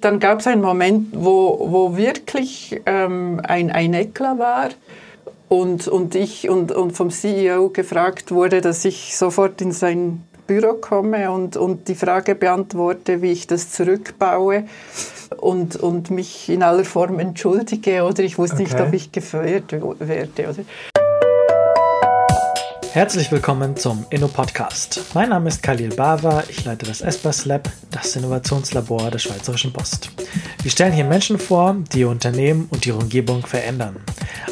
Dann gab es einen Moment, wo, wo wirklich ähm, ein, ein Eklat war und, und ich und, und vom CEO gefragt wurde, dass ich sofort in sein Büro komme und, und die Frage beantworte, wie ich das zurückbaue und, und mich in aller Form entschuldige oder ich wusste okay. nicht, ob ich gefeuert werde. Oder? Herzlich willkommen zum Inno-Podcast. Mein Name ist Khalil Bava, ich leite das ESPAS Lab, das Innovationslabor der Schweizerischen Post. Wir stellen hier Menschen vor, die ihr Unternehmen und ihre Umgebung verändern.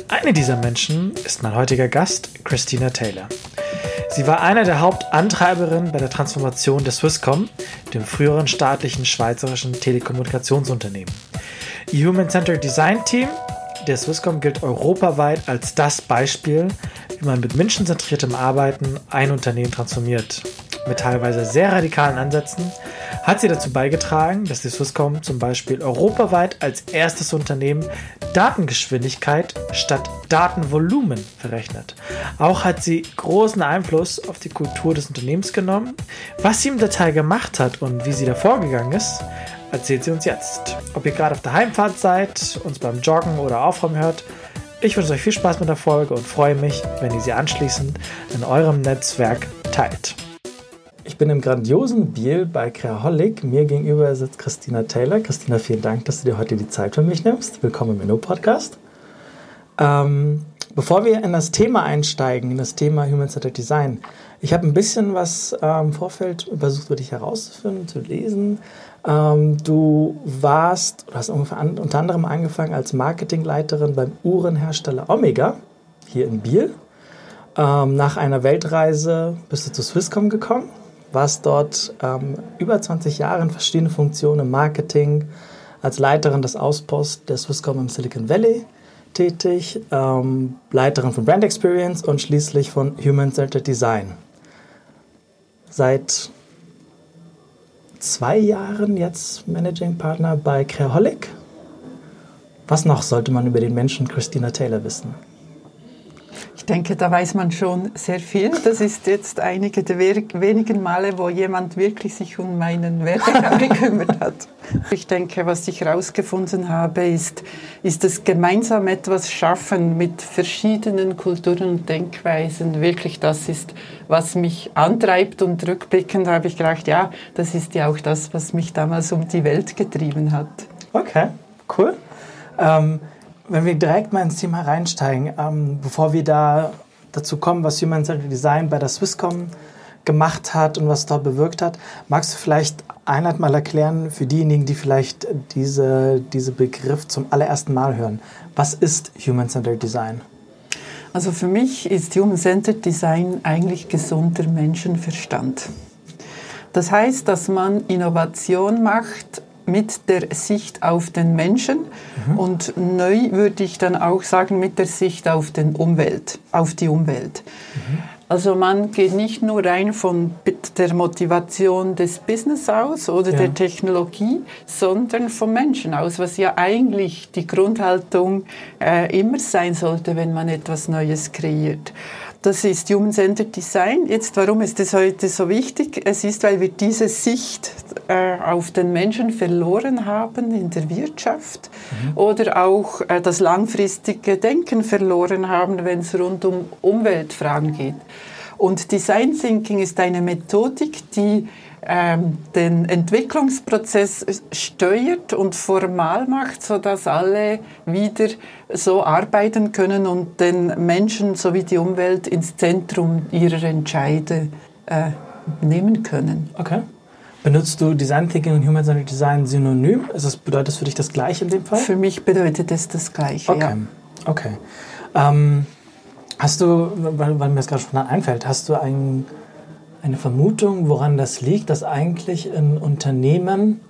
Eine dieser Menschen ist mein heutiger Gast, Christina Taylor. Sie war eine der Hauptantreiberinnen bei der Transformation der Swisscom, dem früheren staatlichen schweizerischen Telekommunikationsunternehmen. Ihr Human Centered Design Team der Swisscom gilt europaweit als das Beispiel, wie man mit menschenzentriertem Arbeiten ein Unternehmen transformiert. Mit teilweise sehr radikalen Ansätzen hat sie dazu beigetragen, dass die Swisscom zum Beispiel europaweit als erstes Unternehmen Datengeschwindigkeit statt Datenvolumen verrechnet. Auch hat sie großen Einfluss auf die Kultur des Unternehmens genommen. Was sie im Detail gemacht hat und wie sie da vorgegangen ist, erzählt sie uns jetzt. Ob ihr gerade auf der Heimfahrt seid, uns beim Joggen oder Aufräumen hört, ich wünsche euch viel Spaß mit der Folge und freue mich, wenn ihr sie anschließend in eurem Netzwerk teilt. Ich bin im grandiosen Biel bei Creaholic. Mir gegenüber sitzt Christina Taylor. Christina, vielen Dank, dass du dir heute die Zeit für mich nimmst. Willkommen im Inno-Podcast. Ähm, bevor wir in das Thema einsteigen, in das Thema Human-Centered Design, ich habe ein bisschen was äh, im Vorfeld versucht, für dich herauszufinden, zu lesen. Ähm, du warst, du hast ungefähr an, unter anderem angefangen als Marketingleiterin beim Uhrenhersteller Omega hier in Biel. Ähm, nach einer Weltreise bist du zu Swisscom gekommen, warst dort ähm, über 20 Jahre in verschiedenen Funktionen im Marketing, als Leiterin des Ausposts der Swisscom im Silicon Valley tätig, ähm, Leiterin von Brand Experience und schließlich von Human Centered Design. Seit zwei Jahren jetzt Managing Partner bei Creaholic. Was noch sollte man über den Menschen Christina Taylor wissen? Denke, da weiß man schon sehr viel. Das ist jetzt einige der wenigen Male, wo jemand wirklich sich um meinen Werdegang gekümmert hat. Ich denke, was ich herausgefunden habe, ist, ist das gemeinsam etwas schaffen mit verschiedenen Kulturen und Denkweisen. Wirklich, das ist, was mich antreibt. Und rückblickend habe ich gedacht, ja, das ist ja auch das, was mich damals um die Welt getrieben hat. Okay, cool. Ähm wenn wir direkt mal ins Thema reinsteigen, ähm, bevor wir da dazu kommen, was Human Centered Design bei der Swisscom gemacht hat und was dort bewirkt hat, magst du vielleicht einheit mal erklären für diejenigen, die vielleicht diese, diese Begriff zum allerersten Mal hören. Was ist Human Centered Design? Also für mich ist Human Centered Design eigentlich gesunder Menschenverstand. Das heißt, dass man Innovation macht mit der Sicht auf den Menschen mhm. und neu würde ich dann auch sagen mit der Sicht auf, den Umwelt, auf die Umwelt. Mhm. Also man geht nicht nur rein von der Motivation des Business aus oder ja. der Technologie, sondern vom Menschen aus, was ja eigentlich die Grundhaltung äh, immer sein sollte, wenn man etwas Neues kreiert. Das ist Human-Centered Design. Jetzt, warum ist das heute so wichtig? Es ist, weil wir diese Sicht äh, auf den Menschen verloren haben in der Wirtschaft mhm. oder auch äh, das langfristige Denken verloren haben, wenn es rund um Umweltfragen geht. Und Design Thinking ist eine Methodik, die ähm, den Entwicklungsprozess steuert und formal macht, sodass alle wieder so arbeiten können und den Menschen sowie die Umwelt ins Zentrum ihrer Entscheide äh, nehmen können. Okay. Benutzt du Design Thinking und Human Centered Design synonym? Ist das, bedeutet das für dich das Gleiche in dem Fall? Für mich bedeutet es das Gleiche, okay. ja. Okay. Ähm, hast du, weil, weil mir das gerade schon einfällt, hast du einen eine Vermutung, woran das liegt, dass eigentlich in Unternehmen,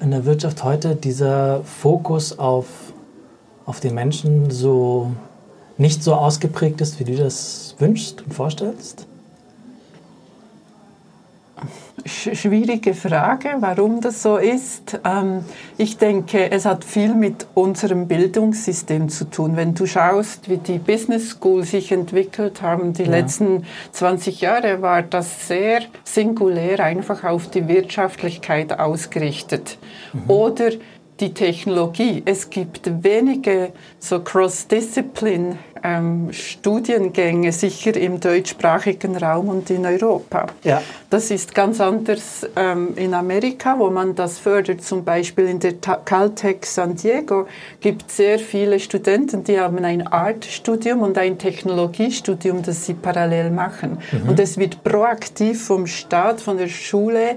in der Wirtschaft heute dieser Fokus auf, auf den Menschen so nicht so ausgeprägt ist, wie du das wünschst und vorstellst? Schwierige Frage, warum das so ist. Ähm, ich denke, es hat viel mit unserem Bildungssystem zu tun. Wenn du schaust, wie die Business School sich entwickelt haben, die ja. letzten 20 Jahre, war das sehr singulär einfach auf die Wirtschaftlichkeit ausgerichtet. Mhm. Oder die Technologie. Es gibt wenige so Cross-Discipline ähm, Studiengänge, sicher im deutschsprachigen Raum und in Europa. Ja. Das ist ganz anders ähm, in Amerika, wo man das fördert. Zum Beispiel in der Caltech San Diego gibt es sehr viele Studenten, die haben ein Art-Studium und ein Technologiestudium, das sie parallel machen. Mhm. Und es wird proaktiv vom Staat, von der Schule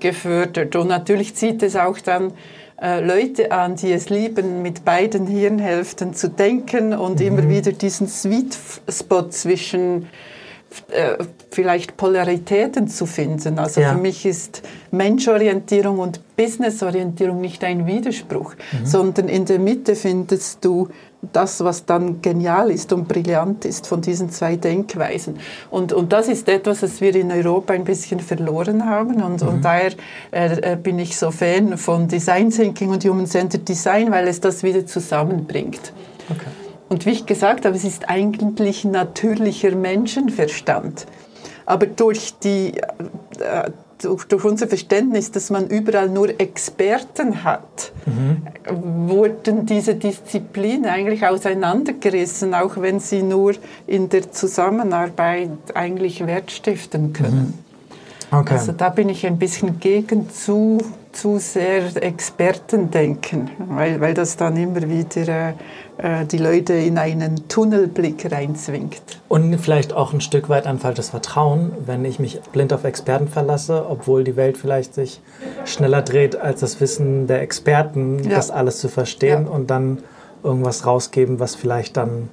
gefördert. Und natürlich zieht es auch dann Leute an, die es lieben, mit beiden Hirnhälften zu denken und mhm. immer wieder diesen Sweet Spot zwischen äh, vielleicht Polaritäten zu finden. Also ja. für mich ist Menschorientierung und Businessorientierung nicht ein Widerspruch, mhm. sondern in der Mitte findest du das, was dann genial ist und brillant ist von diesen zwei Denkweisen. Und, und das ist etwas, das wir in Europa ein bisschen verloren haben. Und, mhm. und daher äh, äh, bin ich so Fan von Design Thinking und Human Centered Design, weil es das wieder zusammenbringt. Okay. Und wie ich gesagt habe, es ist eigentlich natürlicher Menschenverstand. Aber durch die, äh, durch, durch, unser Verständnis, dass man überall nur Experten hat, mhm. wurden diese Disziplinen eigentlich auseinandergerissen, auch wenn sie nur in der Zusammenarbeit eigentlich Wert stiften können. Mhm. Okay. Also da bin ich ein bisschen gegen zu, zu sehr Expertendenken, weil, weil das dann immer wieder äh, die Leute in einen Tunnelblick reinzwingt. Und vielleicht auch ein Stück weit ein falsches Vertrauen, wenn ich mich blind auf Experten verlasse, obwohl die Welt vielleicht sich schneller dreht als das Wissen der Experten, ja. das alles zu verstehen ja. und dann irgendwas rausgeben, was vielleicht dann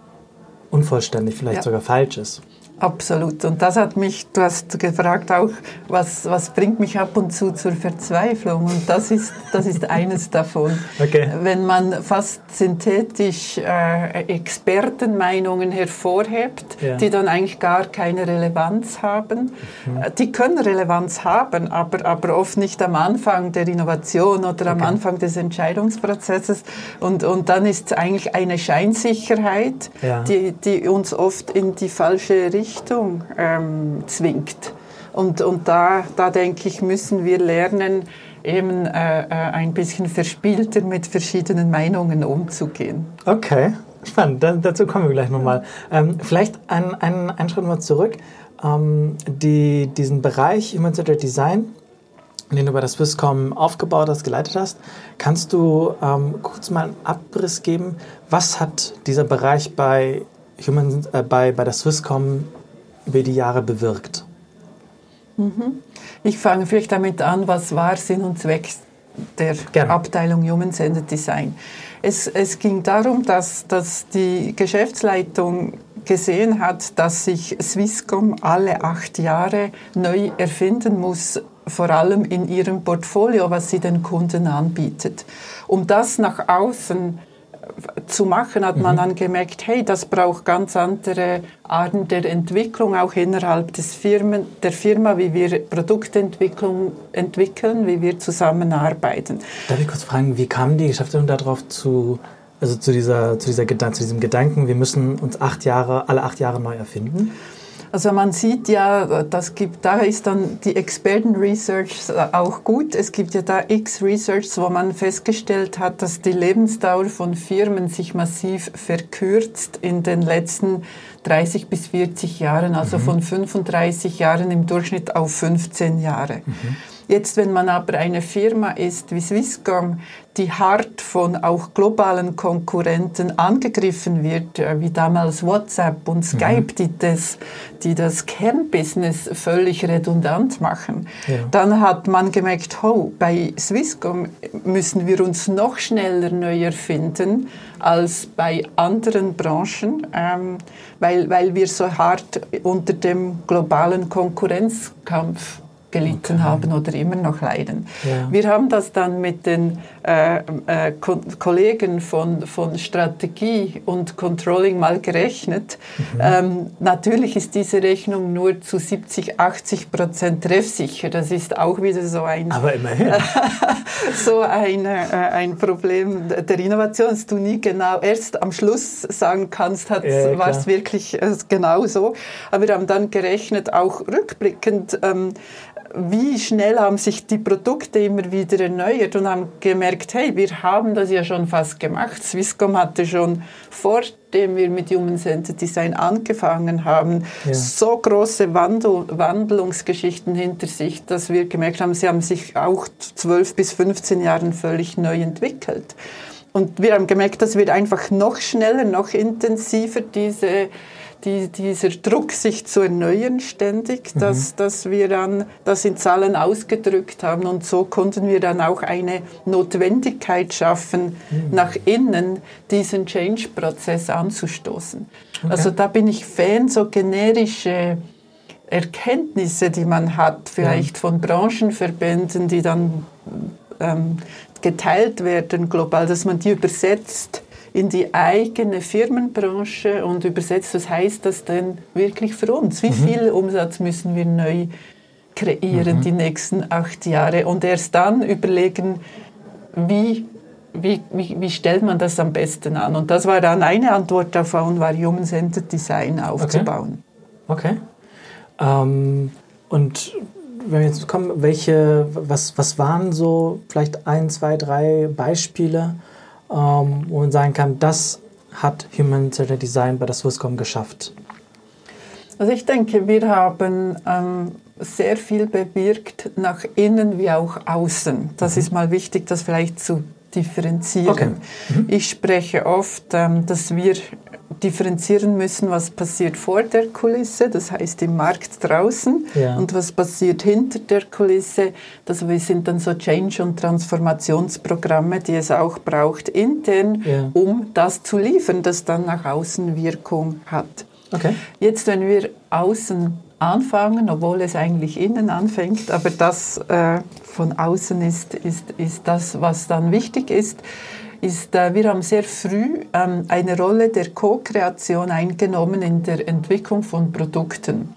unvollständig, vielleicht ja. sogar falsch ist. Absolut. Und das hat mich, du hast gefragt auch, was, was bringt mich ab und zu zur Verzweiflung? Und das ist, das ist eines davon. Okay. Wenn man fast synthetisch äh, Expertenmeinungen hervorhebt, ja. die dann eigentlich gar keine Relevanz haben. Mhm. Äh, die können Relevanz haben, aber, aber oft nicht am Anfang der Innovation oder am okay. Anfang des Entscheidungsprozesses. Und, und dann ist es eigentlich eine Scheinsicherheit, ja. die, die uns oft in die falsche Richtung Richtung ähm, zwingt. Und, und da, da denke ich, müssen wir lernen, eben äh, äh, ein bisschen verspielter mit verschiedenen Meinungen umzugehen. Okay, spannend. Da, dazu kommen wir gleich nochmal. Ähm, vielleicht einen, einen, einen Schritt mal zurück. Ähm, die, diesen Bereich Human-Centered Design, den du bei der Swisscom aufgebaut hast, geleitet hast, kannst du ähm, kurz mal einen Abriss geben? Was hat dieser Bereich bei, Human, äh, bei, bei der Swisscom über die Jahre bewirkt? Ich fange vielleicht damit an, was war Sinn und Zweck der Gerne. Abteilung Human Centered Design. Es, es ging darum, dass, dass die Geschäftsleitung gesehen hat, dass sich Swisscom alle acht Jahre neu erfinden muss, vor allem in ihrem Portfolio, was sie den Kunden anbietet. Um das nach außen zu machen, hat man mhm. dann gemerkt, hey, das braucht ganz andere Arten der Entwicklung, auch innerhalb des Firmen, der Firma, wie wir Produktentwicklung entwickeln, wie wir zusammenarbeiten. Darf ich kurz fragen, wie kam die Geschäftsführung darauf zu, also zu, dieser, zu, dieser, zu diesem Gedanken, wir müssen uns acht Jahre, alle acht Jahre neu erfinden? Also man sieht ja, das gibt, da ist dann die Experten-Research auch gut. Es gibt ja da x Research, wo man festgestellt hat, dass die Lebensdauer von Firmen sich massiv verkürzt in den letzten 30 bis 40 Jahren, also mhm. von 35 Jahren im Durchschnitt auf 15 Jahre. Mhm. Jetzt, wenn man aber eine Firma ist wie Swisscom, die hart von auch globalen Konkurrenten angegriffen wird, äh, wie damals WhatsApp und mhm. Skype, mhm. die, das, die das Kernbusiness völlig redundant machen, ja. dann hat man gemerkt, oh, bei Swisscom müssen wir uns noch schneller neu erfinden als bei anderen Branchen, ähm, weil, weil wir so hart unter dem globalen Konkurrenzkampf gelitten Okay. haben oder immer noch leiden. Ja. Wir haben das dann mit den äh, äh, Ko Kollegen von, von Strategie und Controlling mal gerechnet. Mhm. Ähm, natürlich ist diese Rechnung nur zu 70, 80 Prozent treffsicher. Das ist auch wieder so ein Aber immerhin. so ein, äh, ein Problem der Innovation, dass du nie genau erst am Schluss sagen kannst, Ja, ja, war es wirklich äh, genau so. Aber wir haben dann gerechnet, auch rückblickend, ähm, wie schnell haben sich die Produkte immer wieder erneuert und haben gemerkt, hey, wir haben das ja schon fast gemacht. Swisscom hatte schon vor dem wir mit Human Centered Design angefangen haben, Ja. so große Wandel, Wandlungsgeschichten hinter sich, dass wir gemerkt haben, sie haben sich auch 12 bis 15 Jahren völlig neu entwickelt. Und wir haben gemerkt, das wird einfach noch schneller, noch intensiver, diese, die, dieser Druck, sich zu erneuern ständig, dass, dass wir dann das in Zahlen ausgedrückt haben. Und so konnten wir dann auch eine Notwendigkeit schaffen, nach innen diesen Change-Prozess anzustoßen. Also da bin ich Fan, so generische Erkenntnisse, die man hat, vielleicht von Branchenverbänden, die dann ähm, geteilt werden global, dass man die übersetzt in die eigene Firmenbranche und übersetzt, was heißt das denn wirklich für uns? Wie viel Umsatz müssen wir neu kreieren die nächsten acht Jahre und erst dann überlegen, wie, wie, wie, wie stellt man das am besten an? Und das war dann eine Antwort davon, war Human Centered Design aufzubauen. Okay. Ähm, und wenn wir jetzt kommen, welche, was, was waren so vielleicht ein, zwei, drei Beispiele, ähm, wo man sagen kann, das hat Human Centered Design bei der Swisscom geschafft? Also ich denke, wir haben ähm, sehr viel bewirkt nach innen wie auch außen. Das ist mal wichtig, das vielleicht zu differenzieren. Okay. Ich spreche oft, ähm, dass wir differenzieren müssen, was passiert vor der Kulisse, das heißt im Markt draußen, Ja. und was passiert hinter der Kulisse. Das sind dann so Change- und Transformationsprogramme, die es auch braucht intern, Ja. um das zu liefern, das dann nach außen Wirkung hat. Okay. Jetzt, wenn wir außen anfangen, obwohl es eigentlich innen anfängt, aber das äh, von außen ist, ist, ist das, was dann wichtig ist, ist, äh, wir haben sehr früh ähm, eine Rolle der Co-Kreation eingenommen in der Entwicklung von Produkten.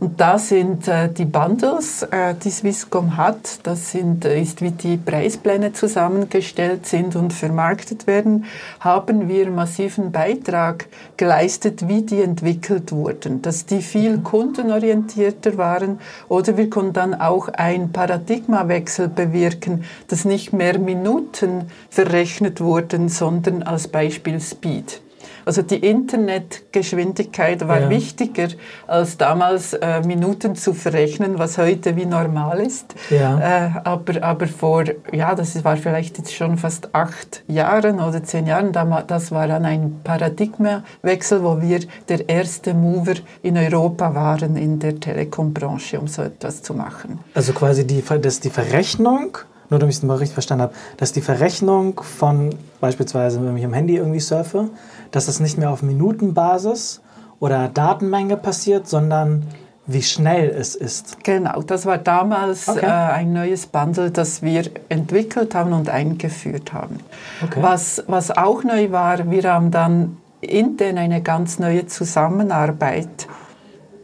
Und da sind äh, die Bundles, äh, die Swisscom hat, das sind, äh, ist wie die Preispläne zusammengestellt sind und vermarktet werden, haben wir massiven Beitrag geleistet, wie die entwickelt wurden, dass die viel kundenorientierter waren oder wir konnten dann auch einen Paradigmawechsel bewirken, dass nicht mehr Minuten verrechnet wurden, sondern als Beispiel Speed. Also die Internetgeschwindigkeit war Ja. wichtiger, als damals äh, Minuten zu verrechnen, was heute wie normal ist. Ja. Äh, aber, aber vor, ja, das war vielleicht jetzt schon fast acht Jahren oder zehn Jahren, das war dann ein Paradigmawechsel, wo wir der erste Mover in Europa waren in der Telekombranche, um so etwas zu machen. Also quasi die, dass die Verrechnung, nur damit ich es mal richtig verstanden habe, dass die Verrechnung von beispielsweise, wenn ich am Handy irgendwie surfe, dass das nicht mehr auf Minutenbasis oder Datenmenge passiert, sondern wie schnell es ist. Genau, das war damals Okay. äh, ein neues Bundle, das wir entwickelt haben und eingeführt haben. Okay. Was, was auch neu war, wir haben dann intern eine ganz neue Zusammenarbeit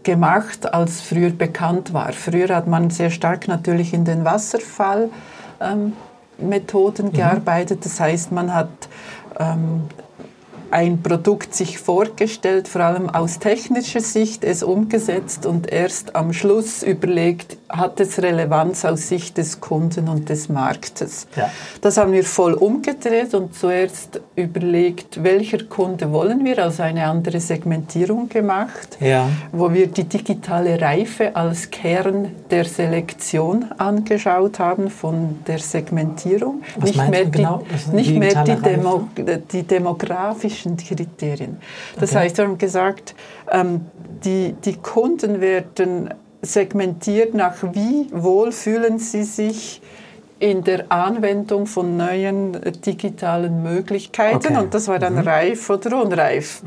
gemacht, als früher bekannt war. Früher hat man sehr stark natürlich in den Wasserfall ähm, Methoden gearbeitet. Das heißt, man hat ähm, ein Produkt sich vorgestellt, vor allem aus technischer Sicht es umgesetzt und erst am Schluss überlegt, hat es Relevanz aus Sicht des Kunden und des Marktes. Ja. Das haben wir voll umgedreht und zuerst überlegt, welcher Kunde wollen wir, also eine andere Segmentierung gemacht Ja. wo wir die digitale Reife als Kern der Selektion angeschaut haben von der Segmentierung. Was nicht mehr die, genau? Nicht mehr die, Demo, die demografischen Kriterien. Das Okay. heißt, wir haben gesagt, ähm, die, die Kunden werden segmentiert nach wie wohl fühlen sie sich in der Anwendung von neuen äh, digitalen Möglichkeiten Okay. und das war dann Mhm. reif oder unreif.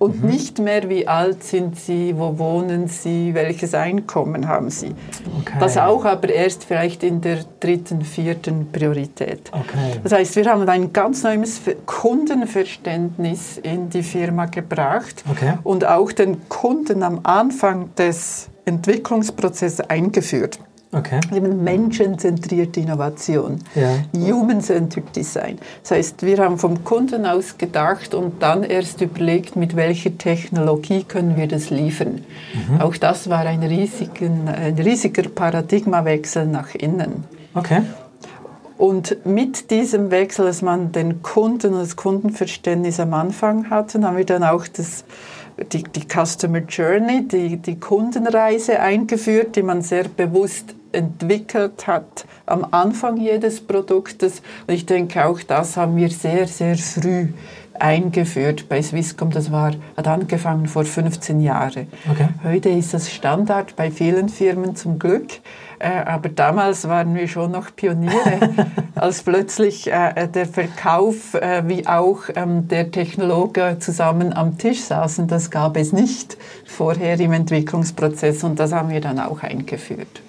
Und nicht mehr, wie alt sind Sie, wo wohnen Sie, welches Einkommen haben Sie. Okay. Das auch, aber erst vielleicht in der dritten, vierten Priorität. Okay. Das heißt, wir haben ein ganz neues Ver- Kundenverständnis in die Firma gebracht und auch den Kunden am Anfang des Entwicklungsprozesses eingeführt. Okay. Eben menschenzentrierte Innovation, Ja. Human-Centered Design. Das heißt, wir haben vom Kunden aus gedacht und dann erst überlegt, mit welcher Technologie können wir das liefern. Auch das war ein, riesigen, ein riesiger Paradigmawechsel nach innen. Okay. Und mit diesem Wechsel, dass man den Kunden und das Kundenverständnis am Anfang hatten, haben wir dann auch das, die, die Customer Journey, die, die Kundenreise eingeführt, die man sehr bewusst entwickelt hat am Anfang jedes Produktes. Und ich denke, auch das haben wir sehr, sehr früh eingeführt bei Swisscom. Das war, hat angefangen vor 15 Jahren. Okay. Heute ist das Standard bei vielen Firmen zum Glück. Äh, aber damals waren wir schon noch Pioniere, als plötzlich äh, der Verkauf äh, wie auch ähm, der Technologe zusammen am Tisch saßen. Das gab es nicht vorher im Entwicklungsprozess und das haben wir dann auch eingeführt.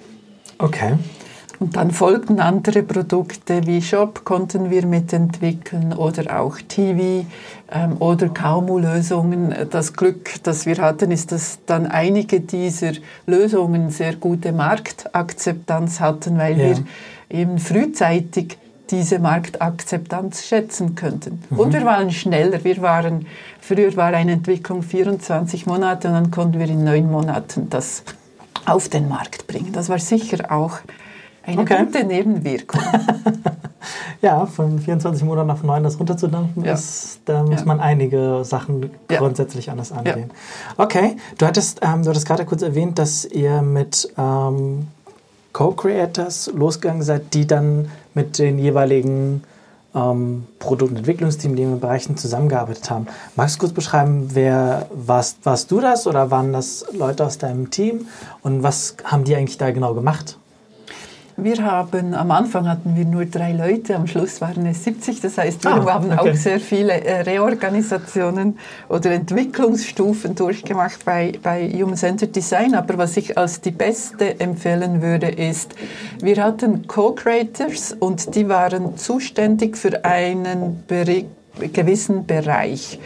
Okay. Und dann folgten andere Produkte wie Shop konnten wir mitentwickeln oder auch TV ähm, oder KMU-Lösungen. Das Glück, das wir hatten, ist, dass dann einige dieser Lösungen sehr gute Marktakzeptanz hatten, weil Ja. wir eben frühzeitig diese Marktakzeptanz schätzen könnten. Und wir waren schneller. Wir waren, früher war eine Entwicklung 24 Monate und dann konnten wir in neun Monaten das auf den Markt bringen. Das war sicher auch eine Okay. gute Nebenwirkung. Ja, von 24 Monaten auf 9 das runterzudampfen, Ja. ist, da muss Ja. man einige Sachen Ja. grundsätzlich anders angehen. Okay, du hattest, ähm, du hattest gerade kurz erwähnt, dass ihr mit ähm, Co-Creators losgegangen seid, die dann mit den jeweiligen ähm, Produkt- und Entwicklungsteams, die in den Bereichen zusammengearbeitet haben. Magst du kurz beschreiben, wer warst, warst du das oder waren das Leute aus deinem Team und was haben die eigentlich da genau gemacht? Wir haben, am Anfang hatten wir nur drei Leute, am Schluss waren es 70. Das heißt, wir Ah, haben okay. auch sehr viele äh, Reorganisationen oder Entwicklungsstufen durchgemacht bei, bei Human Centered Design. Aber was ich als die beste empfehlen würde, ist, wir hatten Co-Creators und die waren zuständig für einen Bericht gewissen Bereich.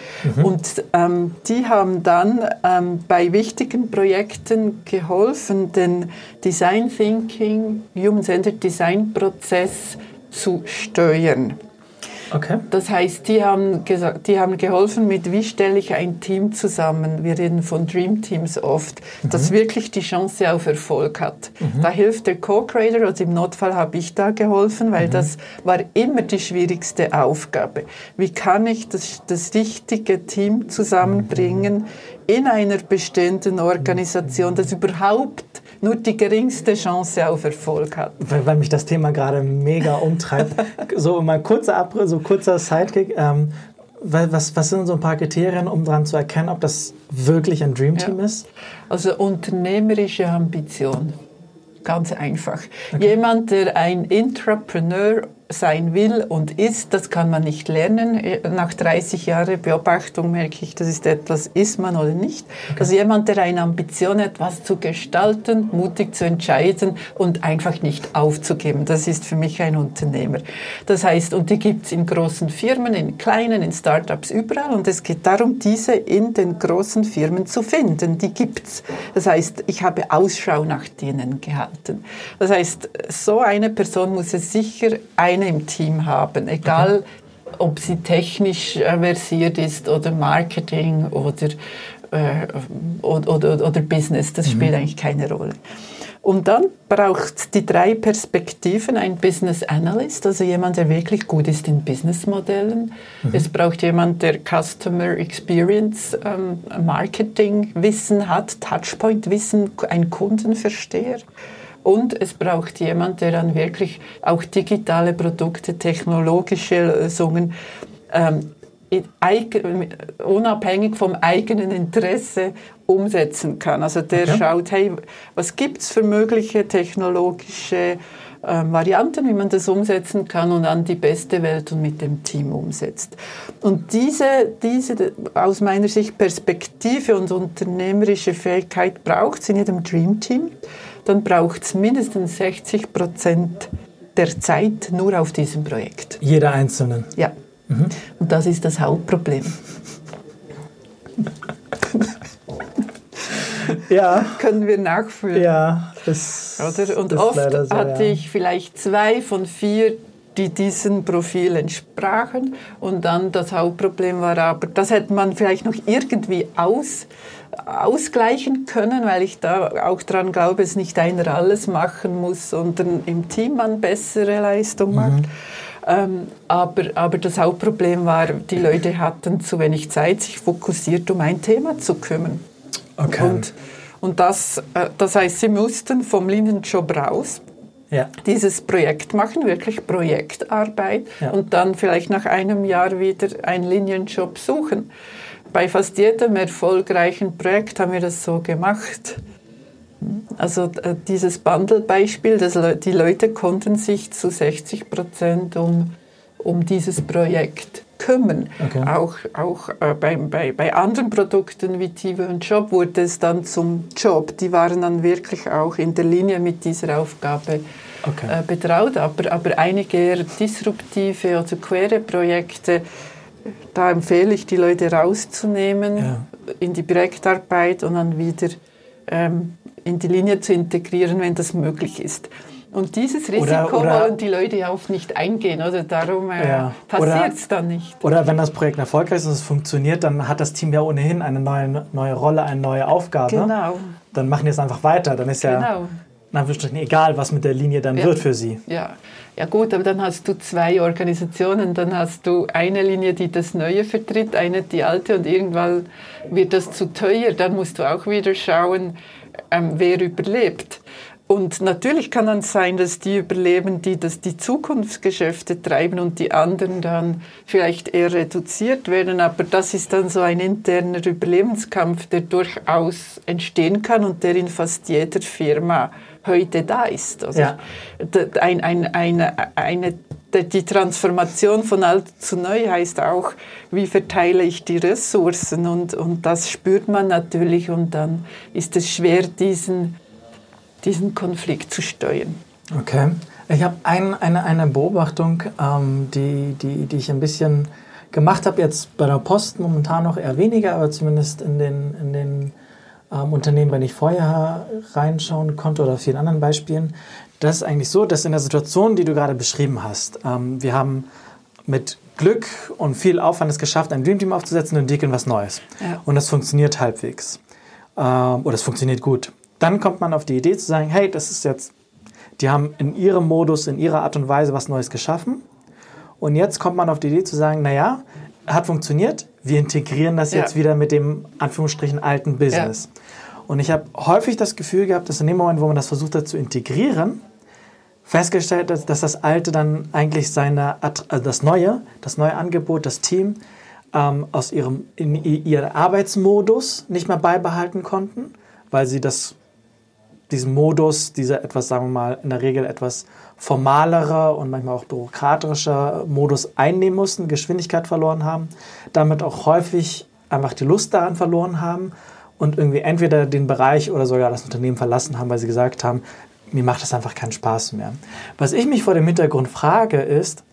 Und ähm, die haben dann ähm, bei wichtigen Projekten geholfen, den Design Thinking, Human-Centered Design Prozess zu steuern. Okay. Das heißt, die haben, gesagt, die haben geholfen mit, wie stelle ich ein Team zusammen. Wir reden von Dream Teams oft, das wirklich die Chance auf Erfolg hat. Da hilft der Co-Creator, also im Notfall habe ich da geholfen, weil das war immer die schwierigste Aufgabe. Wie kann ich das, das richtige Team zusammenbringen in einer bestehenden Organisation, das überhaupt nur die geringste Chance auf Erfolg hat? weil, weil mich das Thema gerade mega umtreibt. so mal kurzer Abriss, so kurzer Sidekick. Ähm, was, was sind so ein paar Kriterien, um daran zu erkennen, ob das wirklich ein Dreamteam Ja. ist? Also unternehmerische Ambition. Ganz einfach. Jemand, der ein Intrapreneur sein will und ist, das kann man nicht lernen. Nach 30 Jahren Beobachtung merke ich, das ist etwas, ist man oder nicht. Also jemand, der eine Ambition hat, was zu gestalten, mutig zu entscheiden und einfach nicht aufzugeben. Das ist für mich ein Unternehmer. Das heißt, und die gibt es in großen Firmen, in kleinen, in Startups, überall. Und es geht darum, diese in den großen Firmen zu finden. Die gibt's. Das heißt, ich habe Ausschau nach denen gehalten. Das heißt, so eine Person muss es sicher eine im Team haben, egal ob sie technisch versiert ist oder Marketing oder, äh, oder, oder, oder Business. Das spielt eigentlich keine Rolle. Und dann braucht die drei Perspektiven. Ein Business Analyst, also jemand, der wirklich gut ist in Businessmodellen. Es braucht jemand, der Customer Experience ähm, Marketing Wissen hat, Touchpoint Wissen, ein Kundenversteher. Und es braucht jemand, der dann wirklich auch digitale Produkte, technologische Lösungen ähm, unabhängig vom eigenen Interesse umsetzen kann. Also der Okay. schaut, hey, was gibt es für mögliche technologische ähm, Varianten, wie man das umsetzen kann und dann die beste Welt und mit dem Team umsetzt. Und diese, diese aus meiner Sicht Perspektive und unternehmerische Fähigkeit braucht es in jedem Dream Team. Dann braucht es mindestens 60 Prozent der Zeit nur auf diesem Projekt. Jeder Einzelnen? Ja. Mhm. Und das ist das Hauptproblem. ja. Können wir nachfühlen. Ja, das Oder? Und oft so, hatte ja. ich vielleicht zwei von vier, die diesem Profil entsprachen. Und dann das Hauptproblem war aber, das hätte man vielleicht noch irgendwie aus, ausgleichen können, weil ich da auch daran glaube, dass nicht einer alles machen muss, sondern im Team man bessere Leistung macht. Mhm. Ähm, aber, aber das Hauptproblem war, die Leute hatten zu wenig Zeit, sich fokussiert um ein Thema zu kümmern. Okay. Und, und das, äh, das heißt, sie mussten vom Linienjob raus. Ja. dieses Projekt machen, wirklich Projektarbeit ja. und dann vielleicht nach einem Jahr wieder einen Linienjob suchen. Bei fast jedem erfolgreichen Projekt haben wir das so gemacht. Also äh, dieses Bundle-Beispiel, die Leute konnten sich zu 60 Prozent um, um dieses Projekt kümmern. Okay. Auch, auch äh, bei, bei, bei anderen Produkten wie TV und Job wurde es dann zum Job. Die waren dann wirklich auch in der Linie mit dieser Aufgabe okay. äh, betraut. Aber, aber einige eher disruptive oder quere Projekte, da empfehle ich, die Leute rauszunehmen ja. in die Projektarbeit und dann wieder ähm, in die Linie zu integrieren, wenn das möglich ist. Und dieses Risiko oder, oder, wollen die Leute ja oft nicht eingehen, oder? Darum äh, ja. passiert es dann nicht. Oder wenn das Projekt erfolgreich ist und es funktioniert, dann hat das Team ja ohnehin eine neue, neue Rolle, eine neue Aufgabe. Genau. Dann machen die es einfach weiter. Dann ist genau. ja in Anführungsstrichen egal, was mit der Linie dann ja. wird für sie. Ja. ja, gut, aber dann hast du zwei Organisationen. Dann hast du eine Linie, die das Neue vertritt, eine die alte und irgendwann wird das zu teuer. Dann musst du auch wieder schauen, ähm, wer überlebt. Und natürlich kann dann sein, dass die überleben, die das die Zukunftsgeschäfte treiben und die anderen dann vielleicht eher reduziert werden. Aber das ist dann so ein interner Überlebenskampf, der durchaus entstehen kann und der in fast jeder Firma heute da ist. Also ja. ein, ein, eine, eine, die Transformation von alt zu neu heißt auch, wie verteile ich die Ressourcen und, und das spürt man natürlich und dann ist es schwer, diesen diesen Konflikt zu steuern. Okay. Ich habe ein, eine, eine Beobachtung, ähm, die, die, die ich ein bisschen gemacht habe, jetzt bei der Post momentan noch eher weniger, aber zumindest in den, in den ähm, Unternehmen, wenn ich vorher reinschauen konnte oder vielen anderen Beispielen. Das ist eigentlich so, dass in der Situation, die du gerade beschrieben hast, ähm, wir haben mit Glück und viel Aufwand es geschafft, ein Dream Team aufzusetzen und entwickeln was Neues. Ja. Und das funktioniert halbwegs. Ähm, oder es funktioniert gut. Dann kommt man auf die Idee zu sagen, hey, das ist jetzt, die haben in ihrem Modus, in ihrer Art und Weise was Neues geschaffen. Und jetzt kommt man auf die Idee zu sagen, naja, hat funktioniert, wir integrieren das ja. jetzt wieder mit dem Anführungsstrichen alten Business. Ja. Und ich habe häufig das Gefühl gehabt, dass in dem Moment, wo man das versucht hat zu integrieren, festgestellt hat, dass das Alte dann eigentlich seine, also das Neue, das neue Angebot, das Team ähm, aus ihrem in, in ihren Arbeitsmodus nicht mehr beibehalten konnten, weil sie das diesen Modus, dieser etwas, sagen wir mal, in der Regel etwas formalere und manchmal auch bürokratischer Modus einnehmen mussten, Geschwindigkeit verloren haben, damit auch häufig einfach die Lust daran verloren haben und irgendwie entweder den Bereich oder sogar das Unternehmen verlassen haben, weil sie gesagt haben, mir macht das einfach keinen Spaß mehr. Was ich mich vor dem Hintergrund frage, ist,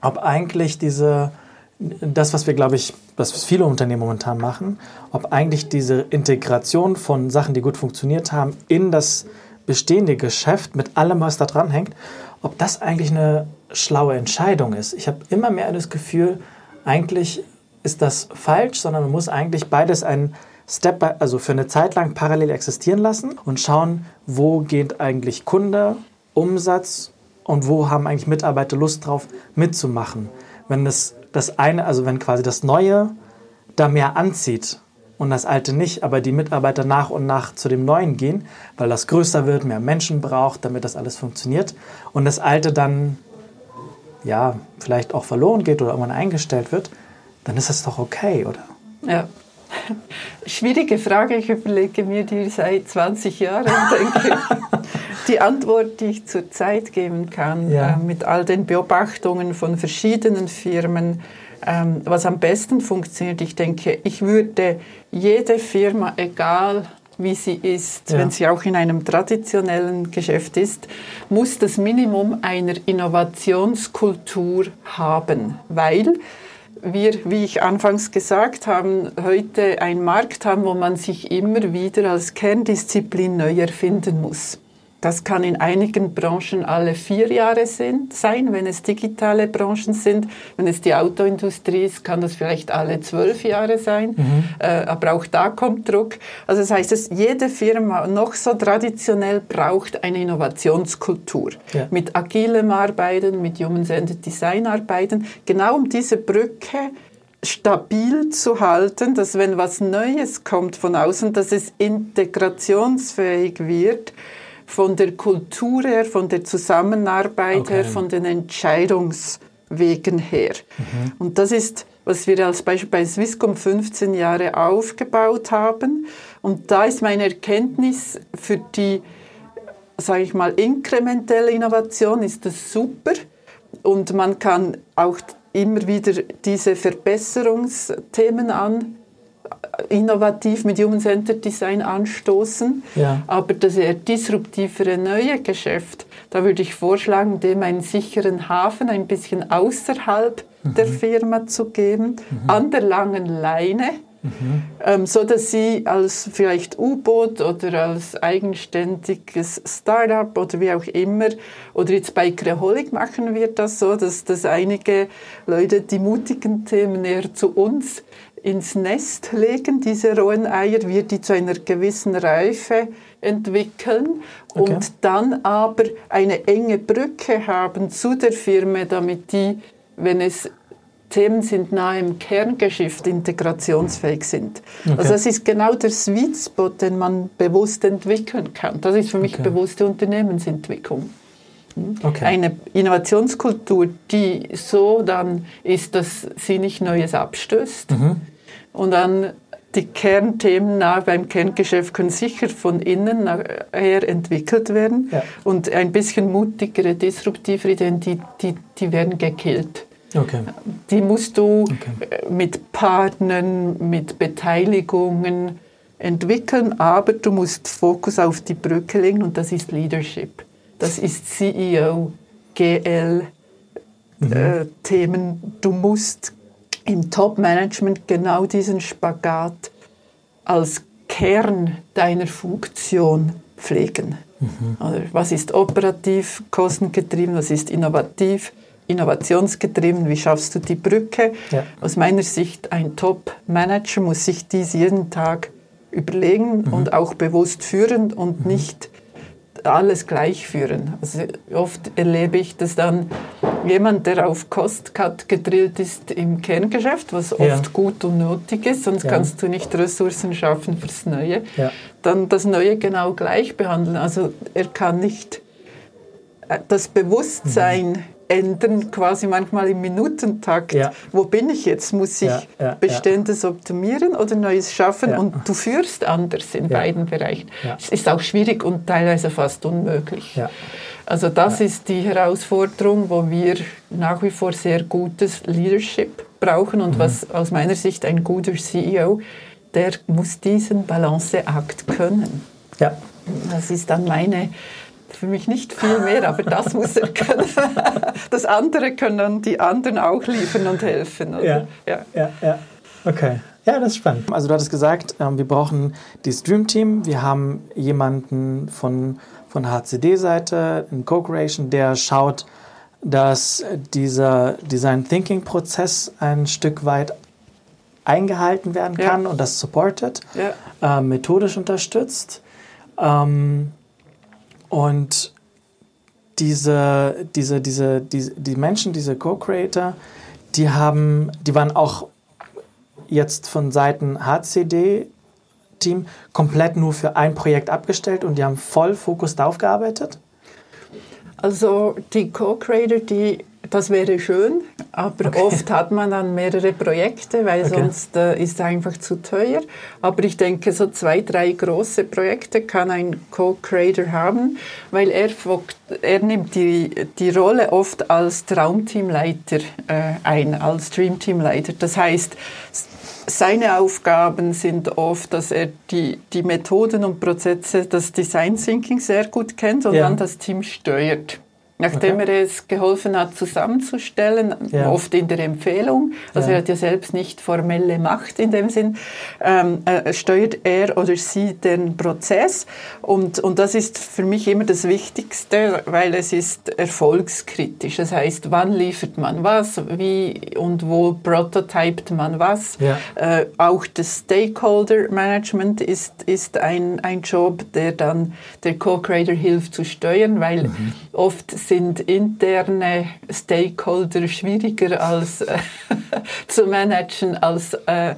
ob eigentlich diese das, was wir, glaube ich, was viele Unternehmen momentan machen, ob eigentlich diese Integration von Sachen, die gut funktioniert haben, in das bestehende Geschäft mit allem, was da dran hängt, ob das eigentlich eine schlaue Entscheidung ist. Ich habe immer mehr das Gefühl, eigentlich ist das falsch, sondern man muss eigentlich beides ein Step, by, also für eine Zeit lang parallel existieren lassen und schauen, wo geht eigentlich Kunde, Umsatz und wo haben eigentlich Mitarbeiter Lust drauf mitzumachen. Wenn das das eine, also wenn quasi das Neue da mehr anzieht und das Alte nicht, aber die Mitarbeiter nach und nach zu dem Neuen gehen, weil das größer wird, mehr Menschen braucht, damit das alles funktioniert und das Alte dann ja vielleicht auch verloren geht oder irgendwann eingestellt wird, dann ist das doch okay, oder? Ja. Schwierige Frage, ich überlege mir die seit 20 Jahren, denke die Antwort, die ich zurzeit geben kann, ja. äh, mit all den Beobachtungen von verschiedenen Firmen, ähm, was am besten funktioniert, ich denke, ich würde jede Firma, egal wie sie ist, ja. wenn sie auch in einem traditionellen Geschäft ist, muss das Minimum einer Innovationskultur haben, weil wir, wie ich anfangs gesagt habe, heute einen Markt haben, wo man sich immer wieder als Kerndisziplin neu erfinden muss. Das kann in einigen Branchen alle vier Jahre sind, sein, wenn es digitale Branchen sind. Wenn es die Autoindustrie ist, kann das vielleicht alle zwölf Jahre sein. Mhm. Äh, aber auch da kommt Druck. Also das heißt, dass jede Firma noch so traditionell braucht eine Innovationskultur. Ja. Mit agilem Arbeiten, mit Human-Centered Design Arbeiten. Genau um diese Brücke stabil zu halten, dass wenn was Neues kommt von außen, dass es integrationsfähig wird von der Kultur her, von der Zusammenarbeit okay. her, von den Entscheidungswegen her. Mhm. Und das ist, was wir als Beispiel bei Swisscom 15 Jahre aufgebaut haben. Und da ist meine Erkenntnis für die, sage ich mal, inkrementelle Innovation ist das super. Und man kann auch immer wieder diese Verbesserungsthemen an innovativ mit Human-Centered Design anstoßen. Ja. Aber das eher disruptivere neue Geschäft, da würde ich vorschlagen, dem einen sicheren Hafen ein bisschen außerhalb mhm. der Firma zu geben, mhm. an der langen Leine. Mhm. Ähm, so dass sie als vielleicht U-Boot oder als eigenständiges Startup oder wie auch immer oder jetzt bei Creaholic machen wir das so, dass, dass einige Leute die mutigen Themen eher zu uns ins Nest legen, diese rohen Eier, wir die zu einer gewissen Reife entwickeln okay. und dann aber eine enge Brücke haben zu der Firma, damit die, wenn es Themen sind nahe im Kerngeschäft integrationsfähig sind. Okay. Also das ist genau der Sweet Spot, den man bewusst entwickeln kann. Das ist für mich okay. bewusste Unternehmensentwicklung. Hm? Okay. Eine Innovationskultur, die so dann ist, dass sie nicht Neues abstößt, mhm und dann die Kernthemen nah beim Kerngeschäft können sicher von innen her entwickelt werden. Ja. Und ein bisschen mutigere, disruptivere Ideen, die, die, die werden gekillt. Okay. Die musst du okay. mit Partnern, mit Beteiligungen entwickeln, aber du musst Fokus auf die Brücke legen und das ist Leadership. Das ist CEO, GL, mhm. äh, Themen. Du musst im Top-Management genau diesen Spagat als Kern deiner Funktion pflegen. Mhm. Also was ist operativ, kostengetrieben, was ist innovativ, innovationsgetrieben, wie schaffst du die Brücke? Ja. Aus meiner Sicht, ein Top-Manager muss sich dies jeden Tag überlegen mhm. und auch bewusst führen und mhm. nicht alles gleich führen. Also oft erlebe ich, dass dann jemand, der auf Cost-Cut gedrillt ist im Kerngeschäft, was oft ja. gut und nötig ist, sonst ja. kannst du nicht Ressourcen schaffen fürs Neue, ja. dann das Neue genau gleich behandeln. Also er kann nicht äh, das Bewusstsein mhm ändern, quasi manchmal im Minutentakt. Ja. Wo bin ich jetzt? Muss ich ja, Bestehendes optimieren oder Neues schaffen? Und du führst anders in beiden Bereichen. Es ist auch schwierig und teilweise fast unmöglich. Also das ist die Herausforderung, wo wir nach wie vor sehr gutes Leadership brauchen und mhm. was aus meiner Sicht ein guter CEO, der muss diesen Balanceakt können. Ja. Das ist dann meine für mich nicht viel mehr, aber das muss er können. Das andere können dann die anderen auch liefern und helfen. Oder? Ja, ja, ja, ja. Okay. Ja, das ist spannend. Also du hattest gesagt, ähm, wir brauchen das Dream Team. Wir haben jemanden von, von HCD-Seite, einen Co-Creation, der schaut, dass dieser Design Thinking Prozess ein Stück weit eingehalten werden kann ja. und das supportet, ja. äh, methodisch unterstützt. Ähm, und diese, diese, diese, diese, die Menschen, diese Co-Creator, die haben, die waren auch jetzt von Seiten HCD-Team komplett nur für ein Projekt abgestellt und die haben voll Fokus darauf gearbeitet? Also die Co-Creator, die Das wäre schön, aber okay. oft hat man dann mehrere Projekte, weil okay. sonst äh, ist es einfach zu teuer. Aber ich denke, so zwei, drei große Projekte kann ein Co-Creator haben, weil er, er nimmt die, die Rolle oft als Traumteamleiter äh, ein, als Dreamteamleiter. Das heißt, seine Aufgaben sind oft, dass er die, die Methoden und Prozesse, das Design Thinking sehr gut kennt und ja. dann das Team steuert. Nachdem okay. er es geholfen hat, zusammenzustellen, ja. oft in der Empfehlung, also ja. er hat ja selbst nicht formelle Macht in dem Sinn, ähm, äh, steuert er oder sie den Prozess. Und, und das ist für mich immer das Wichtigste, weil es ist erfolgskritisch. Das heißt, wann liefert man was, wie und wo prototypt man was. Ja. Äh, auch das Stakeholder Management ist, ist ein, ein Job, der dann der Co-Creator hilft zu steuern, weil mhm. oft sind interne Stakeholder schwieriger als äh, zu managen als äh,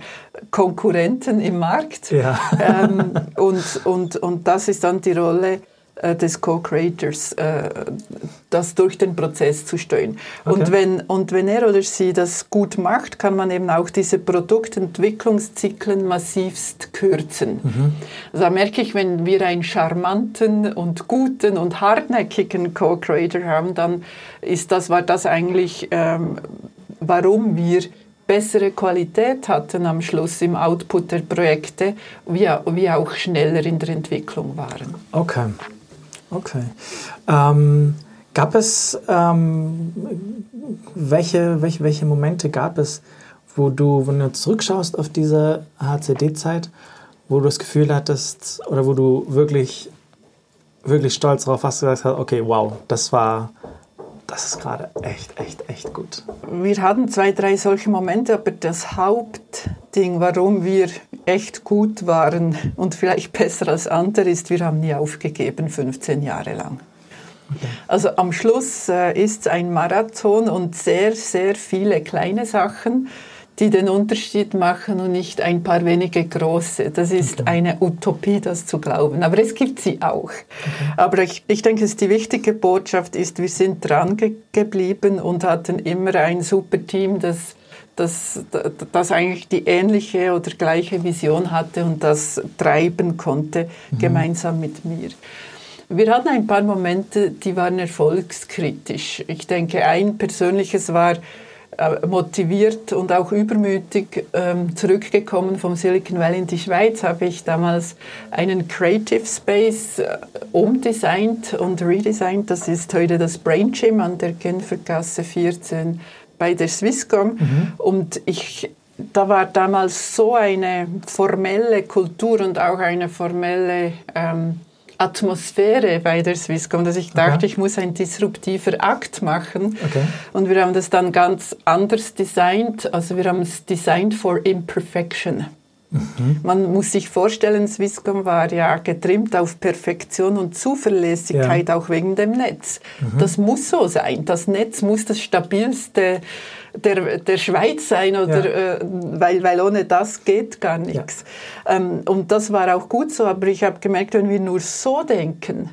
Konkurrenten im Markt. Ja. ähm, und, und, und das ist dann die Rolle des Co-Creators, äh, das durch den Prozess zu steuern. Okay. Und, wenn, und wenn er oder sie das gut macht, kann man eben auch diese Produktentwicklungszyklen massivst kürzen. Mhm. Also da merke ich, wenn wir einen charmanten und guten und hartnäckigen Co-Creator haben, dann ist das, war das eigentlich, ähm, warum wir bessere Qualität hatten am Schluss im Output der Projekte, wie, wie auch schneller in der Entwicklung waren. Okay. Okay. Ähm, gab es, ähm, welche, welche, welche Momente gab es, wo du, wenn du zurückschaust auf diese HCD-Zeit, wo du das Gefühl hattest oder wo du wirklich, wirklich stolz darauf warst, gesagt hast, okay, wow, das war, das ist gerade echt, echt, echt gut. Wir hatten zwei, drei solche Momente, aber das Hauptding, warum wir echt gut waren und vielleicht besser als andere, ist, wir haben nie aufgegeben, 15 Jahre lang. Okay. Also am Schluss äh, ist es ein Marathon und sehr, sehr viele kleine Sachen die den Unterschied machen und nicht ein paar wenige große. Das ist okay. eine Utopie, das zu glauben. Aber es gibt sie auch. Okay. Aber ich, ich denke, dass die wichtige Botschaft ist, wir sind dran ge geblieben und hatten immer ein super Team, das das, das eigentlich die ähnliche oder gleiche Vision hatte und das treiben konnte, mhm. gemeinsam mit mir. Wir hatten ein paar Momente, die waren erfolgskritisch. Ich denke, ein persönliches war, äh, motiviert und auch übermütig ähm, zurückgekommen vom Silicon Valley in die Schweiz, habe ich damals einen Creative Space äh, umdesignt und redesigned. Das ist heute das Brain Gym an der Genfergasse 14 bei der Swisscom. Mhm. Und ich da war damals so eine formelle Kultur und auch eine formelle ähm, Atmosphäre bei der Swisscom, dass ich dachte, okay. ich muss ein disruptiver Akt machen. Okay. Und wir haben das dann ganz anders designt. Also wir haben es designed for imperfection. Mhm. Man muss sich vorstellen, Swisscom war ja getrimmt auf Perfektion und Zuverlässigkeit, ja. auch wegen dem Netz. Mhm. Das muss so sein. Das Netz muss das stabilste der, der Schweiz sein, oder, ja. äh, weil, weil ohne das geht gar nichts. Ja. Ähm, und das war auch gut so, aber ich habe gemerkt, wenn wir nur so denken,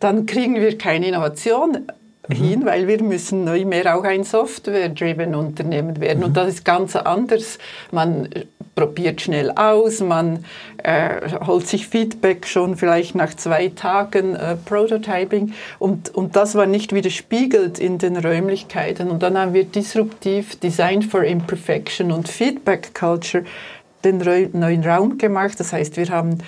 dann kriegen wir keine Innovation mhm. hin, weil wir müssen neu mehr auch ein Software-driven Unternehmen werden. Mhm. Und das ist ganz anders. Man probiert schnell aus, man äh, holt sich Feedback schon vielleicht nach zwei Tagen äh, Prototyping und, und das war nicht widerspiegelt in den Räumlichkeiten. Und dann haben wir disruptiv Design for Imperfection und Feedback Culture den neuen Raum gemacht. Das heißt, wir haben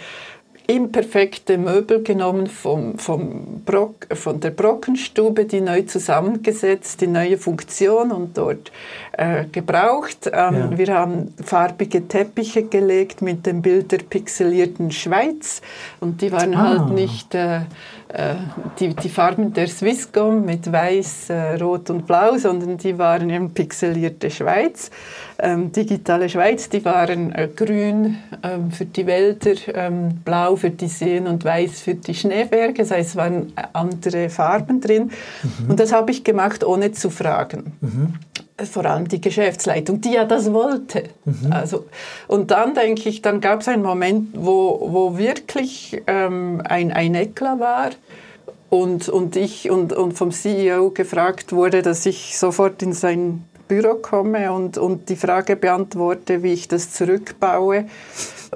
imperfekte Möbel genommen vom, vom Brock, von der Brockenstube, die neu zusammengesetzt, die neue Funktion und dort äh, gebraucht. Ähm, ja. Wir haben farbige Teppiche gelegt mit dem Bild der pixelierten Schweiz und die waren ah. halt nicht äh, äh, die, die Farben der Swisscom mit Weiß, äh, Rot und Blau, sondern die waren eben pixelierte Schweiz. Ähm, digitale Schweiz, die waren äh, grün ähm, für die Wälder, ähm, blau für die Seen und weiß für die Schneeberge. Das heißt, es waren andere Farben drin. Mhm. Und das habe ich gemacht, ohne zu fragen. Mhm vor allem die Geschäftsleitung, die ja das wollte. Mhm. Also, und dann denke ich, dann gab es einen Moment, wo, wo wirklich ähm, ein, ein Eklat war und, und ich und, und vom CEO gefragt wurde, dass ich sofort in sein Büro komme und, und die Frage beantworte, wie ich das zurückbaue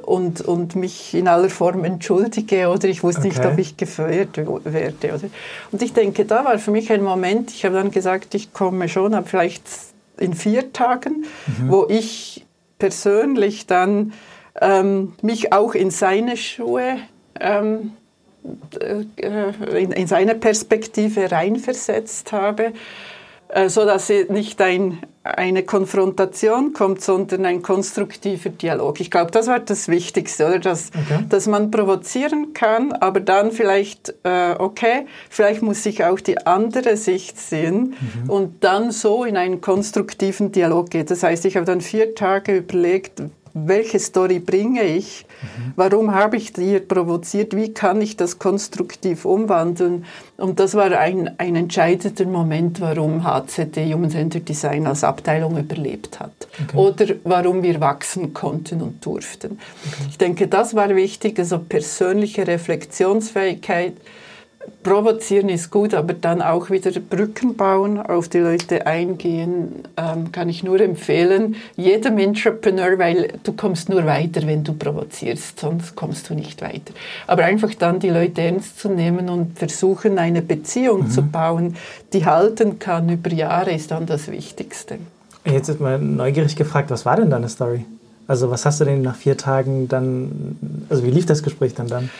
und, und mich in aller Form entschuldige oder ich wusste okay. nicht, ob ich gefeuert werde. Oder? Und ich denke, da war für mich ein Moment, ich habe dann gesagt, ich komme schon, aber vielleicht in vier Tagen, mhm. wo ich persönlich dann ähm, mich auch in seine Schuhe ähm, äh, in, in seine Perspektive reinversetzt habe so dass nicht ein, eine Konfrontation kommt, sondern ein konstruktiver Dialog. Ich glaube, das war das Wichtigste, oder? Dass, okay. dass man provozieren kann, aber dann vielleicht, äh, okay, vielleicht muss ich auch die andere Sicht sehen mhm. und dann so in einen konstruktiven Dialog gehen. Das heißt, ich habe dann vier Tage überlegt, welche Story bringe ich, mhm. warum habe ich die hier provoziert, wie kann ich das konstruktiv umwandeln. Und das war ein, ein entscheidender Moment, warum HCD Human Centered Design als Abteilung überlebt hat okay. oder warum wir wachsen konnten und durften. Okay. Ich denke, das war wichtig, also persönliche Reflexionsfähigkeit, provozieren ist gut, aber dann auch wieder Brücken bauen, auf die Leute eingehen, ähm, kann ich nur empfehlen. Jedem Entrepreneur, weil du kommst nur weiter, wenn du provozierst, sonst kommst du nicht weiter. Aber einfach dann die Leute ernst zu nehmen und versuchen, eine Beziehung mhm. zu bauen, die halten kann über Jahre, ist dann das Wichtigste. Jetzt ist mal neugierig gefragt, was war denn deine Story? Also was hast du denn nach vier Tagen dann, also wie lief das Gespräch dann dann?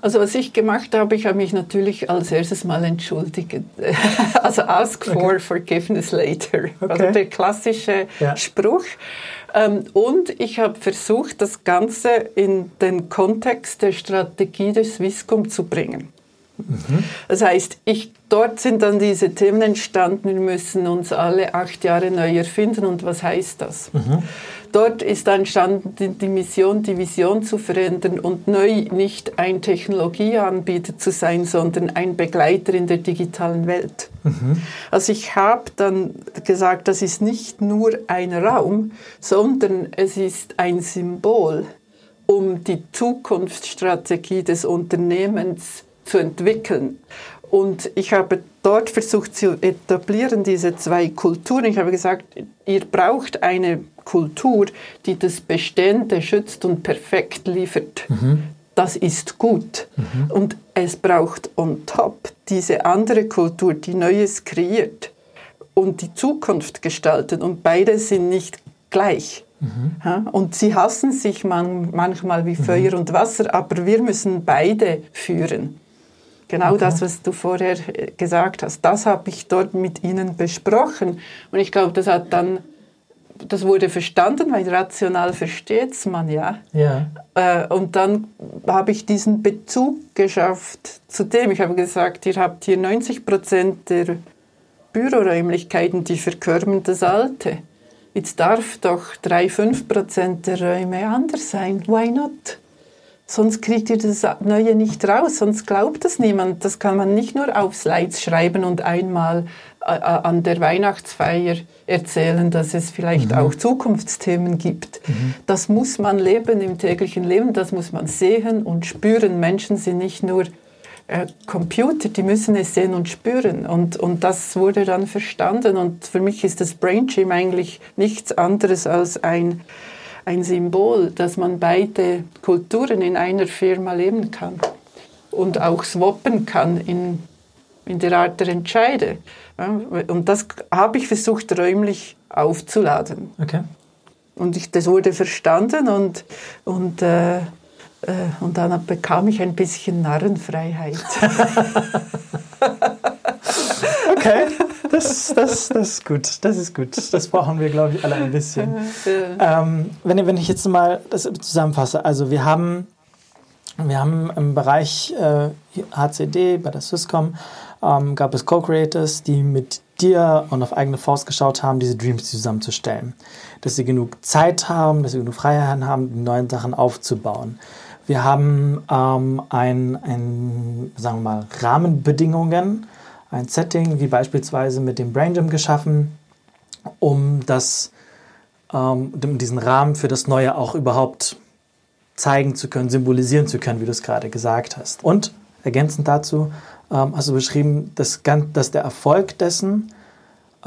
Also was ich gemacht habe, ich habe mich natürlich als erstes mal entschuldigt. Also ask for okay. forgiveness later. Also okay. Also der klassische ja. Spruch. Ähm, und ich habe versucht, das Ganze in den Kontext der Strategie des Swisscom zu bringen. Mhm. Das heißt, ich, dort sind dann diese Themen entstanden, wir müssen uns alle acht Jahre neu erfinden. Und was heißt das? Mhm. Dort ist entstanden die Mission, die Vision zu verändern und neu nicht ein Technologieanbieter zu sein, sondern ein Begleiter in der digitalen Welt. Mhm. Also ich habe dann gesagt, das ist nicht nur ein Raum, sondern es ist ein Symbol, um die Zukunftsstrategie des Unternehmens zu entwickeln. Und ich habe dort versucht zu etablieren, diese zwei Kulturen. Ich habe gesagt, ihr braucht eine Kultur, die das Bestände schützt und perfekt liefert. Mhm. Das ist gut. Mhm. Und es braucht on top diese andere Kultur, die Neues kreiert und die Zukunft gestaltet. Und beide sind nicht gleich. Mhm. Und sie hassen sich man, manchmal wie Feuer mhm. und Wasser, aber wir müssen beide führen. Genau okay. das, was du vorher gesagt hast, das habe ich dort mit ihnen besprochen. Und ich glaube, das hat dann das wurde verstanden, weil rational versteht es man ja. ja. Äh, und dann habe ich diesen Bezug geschafft zu dem. Ich habe gesagt, ihr habt hier 90 Prozent der Büroräumlichkeiten, die verkörmen das Alte. Jetzt darf doch 3-5 Prozent der Räume anders sein. Why not? Sonst kriegt ihr das Neue nicht raus, sonst glaubt das niemand. Das kann man nicht nur auf Slides schreiben und einmal äh, äh, an der Weihnachtsfeier erzählen, dass es vielleicht mhm. auch Zukunftsthemen gibt. Mhm. Das muss man leben im täglichen Leben, das muss man sehen und spüren. Menschen sind nicht nur äh, Computer, die müssen es sehen und spüren. Und, und das wurde dann verstanden. Und für mich ist das Brain Gym eigentlich nichts anderes als ein ein Symbol, dass man beide Kulturen in einer Firma leben kann und auch swappen kann in, in der Art der Entscheide. Und das habe ich versucht räumlich aufzuladen. Okay. Und ich, das wurde verstanden und, und, äh, äh, und dann bekam ich ein bisschen Narrenfreiheit. okay. Das, das, das ist gut. Das ist gut. Das brauchen wir, glaube ich, alle ein bisschen. Ähm, wenn, wenn ich jetzt mal das zusammenfasse, also wir haben, wir haben im Bereich äh, HCD bei der Swisscom ähm, gab es Co-Creators, die mit dir und auf eigene Faust geschaut haben, diese Dreams zusammenzustellen. Dass sie genug Zeit haben, dass sie genug Freiheit haben, die neuen Sachen aufzubauen. Wir haben ähm, ein, ein, sagen wir mal, Rahmenbedingungen, ein Setting wie beispielsweise mit dem Brain Gym geschaffen, um das, ähm, diesen Rahmen für das Neue auch überhaupt zeigen zu können, symbolisieren zu können, wie du es gerade gesagt hast. Und ergänzend dazu ähm, hast du beschrieben, dass, dass der Erfolg dessen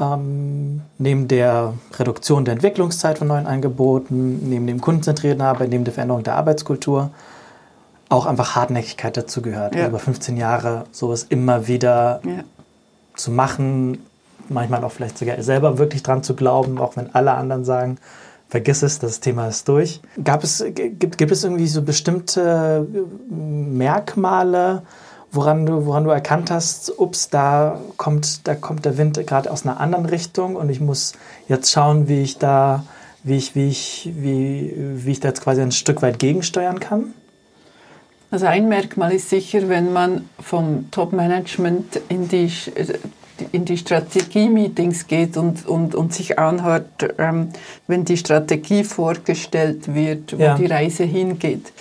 ähm, neben der Reduktion der Entwicklungszeit von neuen Angeboten, neben dem kundenzentrierten Arbeit, neben der Veränderung der Arbeitskultur auch einfach Hartnäckigkeit dazu gehört. Ja. Über 15 Jahre sowas immer wieder ja. zu machen, manchmal auch vielleicht sogar selber wirklich dran zu glauben, auch wenn alle anderen sagen, vergiss es, das Thema ist durch. Gab es, gibt, gibt es irgendwie so bestimmte Merkmale, woran du, woran du erkannt hast, ups, da kommt, da kommt der Wind gerade aus einer anderen Richtung und ich muss jetzt schauen, wie ich da, wie ich, wie ich, wie, wie ich da jetzt quasi ein Stück weit gegensteuern kann? Also ein Merkmal ist sicher, wenn man vom Top-Management in die, in die Strategie-Meetings geht und, und, und sich anhört, ähm, wenn die Strategie vorgestellt wird, wo ja. die Reise hingeht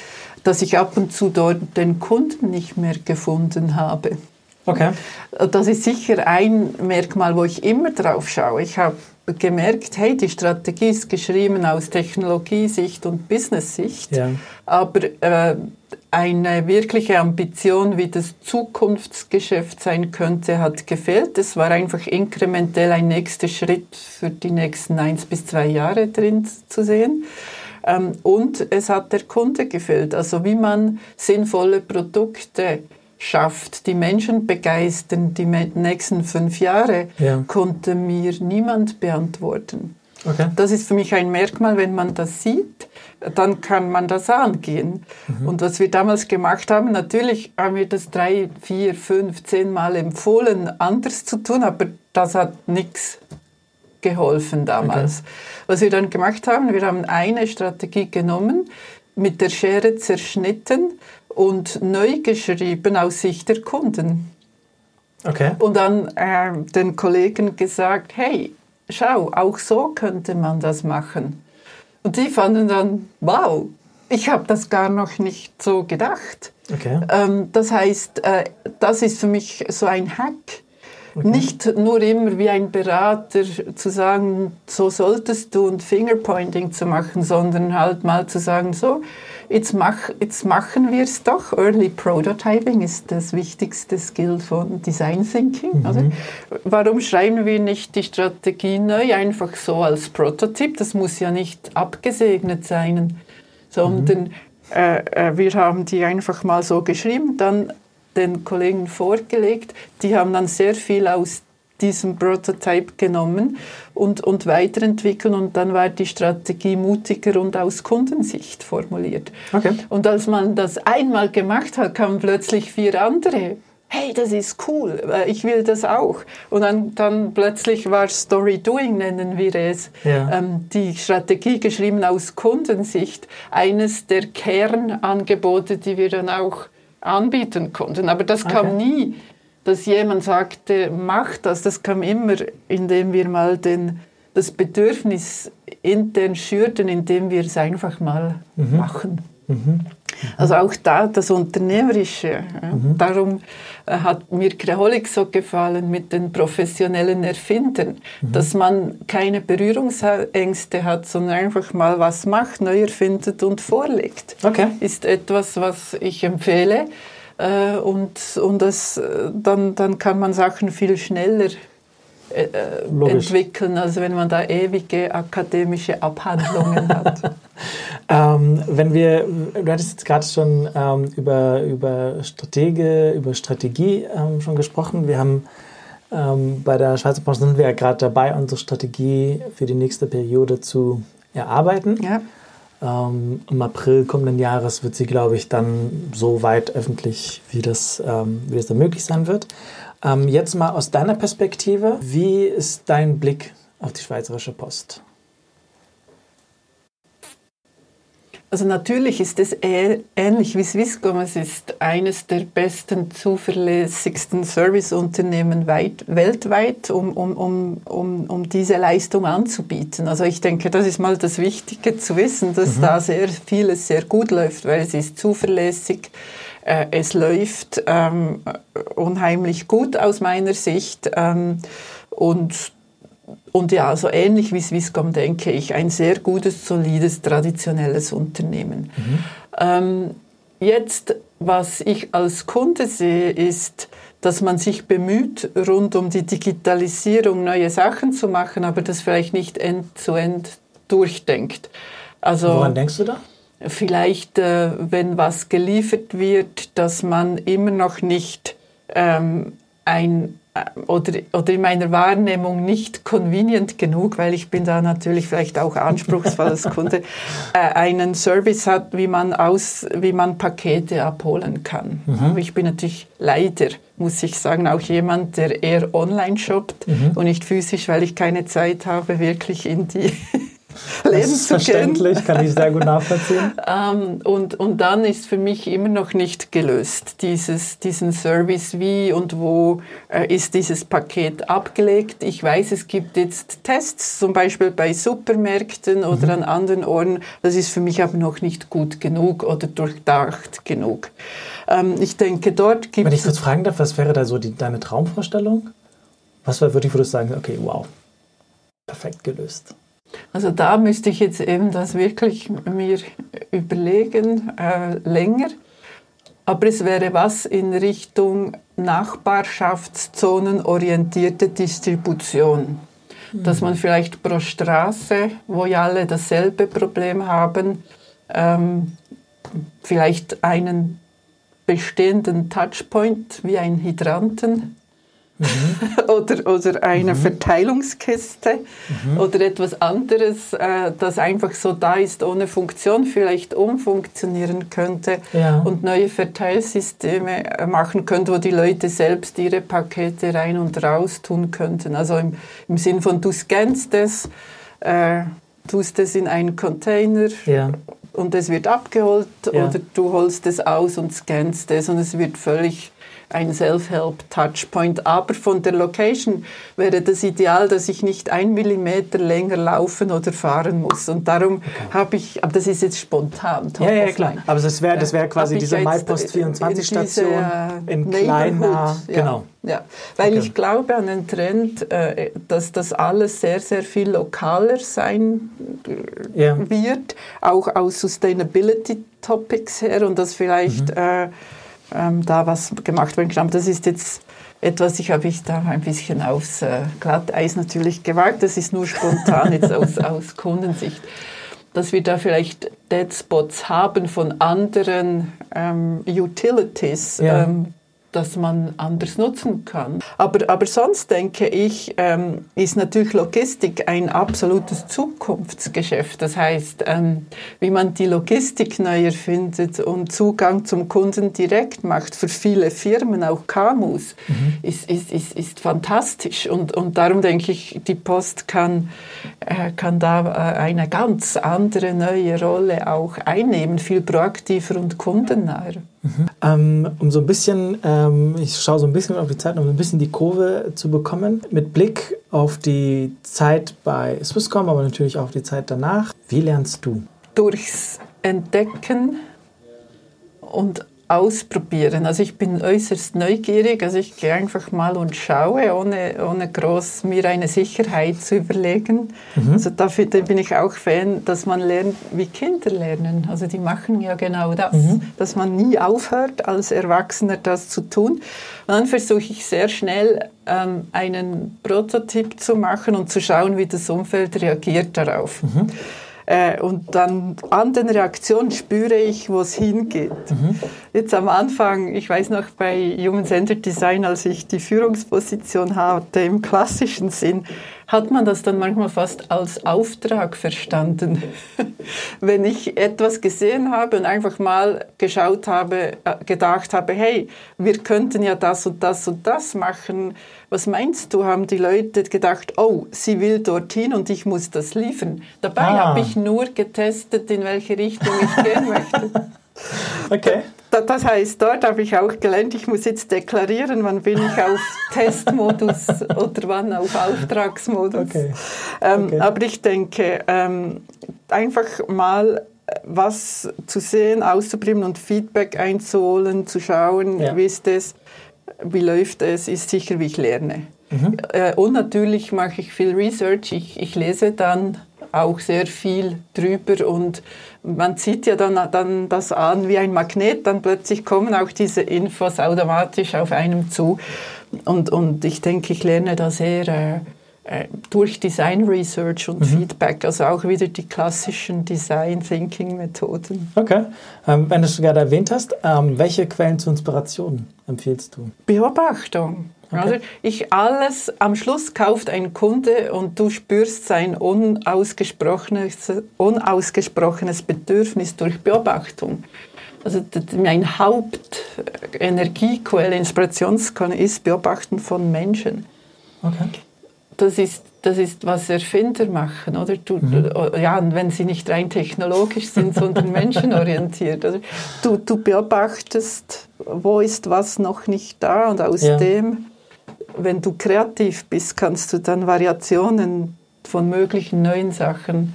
dass ich ab und zu dort den Kunden nicht mehr gefunden habe. Okay. Das ist sicher ein Merkmal, wo ich immer drauf schaue. Ich habe gemerkt, hey, die Strategie ist geschrieben aus Technologiesicht und Business-Sicht, ja. aber äh, eine wirkliche Ambition, wie das Zukunftsgeschäft sein könnte, hat gefehlt. Es war einfach inkrementell ein nächster Schritt für die nächsten eins bis zwei Jahre drin zu sehen. Ähm, und es hat der Kunde gefehlt. Also wie man sinnvolle Produkte schafft, die Menschen begeistern, die nächsten fünf Jahre, ja. konnte mir niemand beantworten. Okay. Das ist für mich ein Merkmal, wenn man das sieht, dann kann man das angehen. Mhm. Und was wir damals gemacht haben, natürlich haben wir das drei, vier, fünf, zehn Mal empfohlen, anders zu tun, aber das hat nichts geholfen damals. Okay. Was wir dann gemacht haben, wir haben eine Strategie genommen, mit der Schere zerschnitten und neu geschrieben aus Sicht der Kunden. Okay. Und dann äh, den Kollegen gesagt, hey, schau, auch so könnte man das machen. Und die fanden dann, wow, ich habe das gar noch nicht so gedacht. Okay. Ähm, das heißt, äh, das ist für mich so ein Hack Okay. Nicht nur immer wie ein Berater zu sagen, so solltest du und Fingerpointing zu machen, sondern halt mal zu sagen, so, jetzt, mach, jetzt machen wir es doch. Early Prototyping ist das wichtigste Skill von Design Thinking. Mhm. Also, warum schreiben wir nicht die Strategie neu, einfach so als Prototyp? Das muss ja nicht abgesegnet sein, sondern mhm. äh, äh wir haben die einfach mal so geschrieben, dann den Kollegen vorgelegt. Die haben dann sehr viel aus diesem Prototype genommen und, und weiterentwickelt und dann war die Strategie mutiger und aus Kundensicht formuliert. Okay. Und als man das einmal gemacht hat, kamen plötzlich vier andere. Hey, das ist cool, äh, ich will das auch. Und dann, dann plötzlich war Story Doing, nennen wir es, ja. ähm, die Strategie geschrieben aus Kundensicht, eines der Kernangebote, die wir dann auch anbieten konnten. Aber das okay. kam nie, dass jemand sagte, mach das. Das kam immer, indem wir mal den, das Bedürfnis intern schürten, indem wir es einfach mal mhm. machen. Mhm. Also auch da das Unternehmerische. Mhm. Darum hat mir Kreholic so gefallen mit den professionellen Erfindern, mhm. dass man keine Berührungsängste hat, sondern einfach mal was macht, neu erfindet und vorlegt. Okay. Ist etwas, was ich empfehle. Äh, und und das, äh, dann, dann kann man Sachen viel schneller äh, entwickeln, als wenn man da ewige akademische Abhandlungen hat. ähm, wenn wir, du hattest jetzt gerade schon ähm, über, über, Stratege, über Strategie ähm, schon gesprochen. Wir haben ähm, bei der Schweizer Branche sind wir ja gerade dabei, unsere Strategie für die nächste Periode zu erarbeiten. Ja. Ähm, Im April kommenden Jahres wird sie, glaube ich, dann so weit öffentlich, wie das, ähm, wie das dann möglich sein wird. Ähm, jetzt mal aus deiner Perspektive, wie ist dein Blick auf die Schweizerische Post? Also natürlich ist es ähnlich wie Swisscom. Es ist eines der besten, zuverlässigsten Serviceunternehmen weit, weltweit, um, um, um, um, um diese Leistung anzubieten. Also ich denke, das ist mal das Wichtige zu wissen, dass mhm. da sehr vieles sehr gut läuft, weil es ist zuverlässig, äh, es läuft ähm, unheimlich gut aus meiner Sicht ähm, und und ja, so ähnlich wie Swisscom denke ich, ein sehr gutes, solides, traditionelles Unternehmen. Mhm. Ähm, jetzt, was ich als Kunde sehe, ist, dass man sich bemüht, rund um die Digitalisierung neue Sachen zu machen, aber das vielleicht nicht end-zu-end -end durchdenkt. Also, Woran denkst du da? Vielleicht, äh, wenn was geliefert wird, dass man immer noch nicht ähm, ein äh, oder, oder in meiner Wahrnehmung nicht convenient genug, weil ich bin da natürlich vielleicht auch anspruchsvoll als Kunde, äh, einen Service hat, wie man, aus, wie man Pakete abholen kann. Mhm. Ich bin natürlich leider, muss ich sagen, auch jemand, der eher online shoppt mhm. und nicht physisch, weil ich keine Zeit habe, wirklich in die Leben das ist verständlich, kann ich sehr gut nachvollziehen. ähm, und, und dann ist für mich immer noch nicht gelöst, dieses, diesen Service, wie und wo äh, ist dieses Paket abgelegt. Ich weiß, es gibt jetzt Tests, zum Beispiel bei Supermärkten oder mhm. an anderen Orten. Das ist für mich aber noch nicht gut genug oder durchdacht genug. Ähm, ich denke, dort gibt es... Wenn ich kurz fragen darf, was wäre da so die, deine Traumvorstellung? Was würde ich, sagen, okay, wow, perfekt gelöst? Also da müsste ich jetzt eben das wirklich mir überlegen, äh, länger. Aber es wäre was in Richtung Nachbarschaftszonen-orientierte Distribution. Mhm. Dass man vielleicht pro Straße, wo ja alle dasselbe Problem haben, ähm, vielleicht einen bestehenden Touchpoint wie ein Hydranten mhm. oder, oder eine mhm. Verteilungskiste mhm. oder etwas anderes, äh, das einfach so da ist, ohne Funktion, vielleicht umfunktionieren könnte ja. und neue Verteilsysteme äh, machen könnte, wo die Leute selbst ihre Pakete rein und raus tun könnten. Also im, im Sinn von, du scannst es, äh, tust es in einen Container. Ja und es wird abgeholt ja. oder du holst es aus und scannst es und es wird völlig ein Self-Help-Touchpoint. Aber von der Location wäre das ideal, dass ich nicht ein Millimeter länger laufen oder fahren muss. Und darum okay. habe ich, aber das ist jetzt spontan. Ja, ja, klar. Aber das wäre das wär quasi diese MyPost 24-Station in, in kleiner. Ja. Genau. Ja, weil okay. ich glaube an den Trend, äh, dass das alles sehr, sehr viel lokaler sein ja. wird, auch aus Sustainability Topics her und dass vielleicht mhm. äh, ähm, da was gemacht werden kann. Das ist jetzt etwas, ich habe ich da ein bisschen aufs äh, Glatteis natürlich gewagt. Das ist nur spontan jetzt aus, aus Kundensicht. Dass wir da vielleicht Dead Spots haben von anderen ähm, Utilities, ja. ähm, das man anders nutzen kann. Aber, aber sonst denke ich, ähm, ist natürlich Logistik ein absolutes Zukunftsgeschäft. Das heißt, ähm, wie man die Logistik neu erfindet und Zugang zum Kunden direkt macht für viele Firmen, auch KMUs, mhm. ist, ist, ist, ist fantastisch. Und, und darum denke ich, die Post kann, äh, kann da äh, eine ganz andere neue Rolle auch einnehmen, viel proaktiver und kundennaher. Mhm. Um so ein bisschen, ähm, ich schaue so ein bisschen auf die Zeit, um ein bisschen die Kurve zu bekommen, mit Blick auf die Zeit bei Swisscom, aber natürlich auch auf die Zeit danach. Wie lernst du? Durchs Entdecken und ausprobieren. Also ich bin äußerst neugierig, also ich gehe einfach mal und schaue, ohne, ohne groß mir eine Sicherheit zu überlegen. Mhm. Also dafür bin ich auch Fan, dass man lernt, wie Kinder lernen. Also die machen ja genau das, mhm. dass man nie aufhört, als Erwachsener das zu tun. Und dann versuche ich sehr schnell ähm, einen Prototyp zu machen und zu schauen, wie das Umfeld reagiert darauf. Mhm. Äh, und dann an den Reaktionen spüre ich, wo es hingeht. Mhm. Jetzt am Anfang, ich weiß noch bei Human Centered Design, als ich die Führungsposition hatte, im klassischen Sinn, hat man das dann manchmal fast als Auftrag verstanden. Wenn ich etwas gesehen habe und einfach mal geschaut habe, äh, gedacht habe, hey, wir könnten ja das und das und das machen. Was meinst du, haben die Leute gedacht, oh, sie will dorthin und ich muss das liefern. Dabei ah. habe ich nur getestet, in welche Richtung ich gehen möchte. Okay. Das heißt, dort habe ich auch gelernt, ich muss jetzt deklarieren, wann bin ich auf Testmodus oder wann auf Auftragsmodus. Okay. Ähm, okay. Aber ich denke, ähm, einfach mal was zu sehen, auszuprobieren und Feedback einzuholen, zu schauen, ja. wie ist es, wie läuft es, ist sicher, wie ich lerne. Mhm. Äh, und natürlich mache ich viel Research. Ich, ich lese dann auch sehr viel drüber und man zieht ja dann, dann das an wie ein Magnet, dann plötzlich kommen auch diese Infos automatisch auf einem zu. Und, und ich denke, ich lerne da sehr äh, äh durch Design Research und mhm. Feedback, also auch wieder die klassischen Design Thinking Methoden. Okay. Ähm, wenn du es gerade erwähnt hast, ähm, welche Quellen zur Inspiration empfiehlst du? Beobachtung. Okay. Also ich alles, am Schluss kauft ein Kunde und du spürst sein unausgesprochenes, unausgesprochenes Bedürfnis durch Beobachtung. Also mein Hauptenergiequelle, Inspirationsquelle ist Beobachten von Menschen. Okay. Das ist, das ist, was Erfinder machen, oder? Du, mhm. Ja, und wenn sie nicht rein technologisch sind, sondern menschenorientiert. Du, du beobachtest, wo ist was noch nicht da und aus ja. dem wenn du kreativ bist, kannst du dann Variationen von möglichen neuen Sachen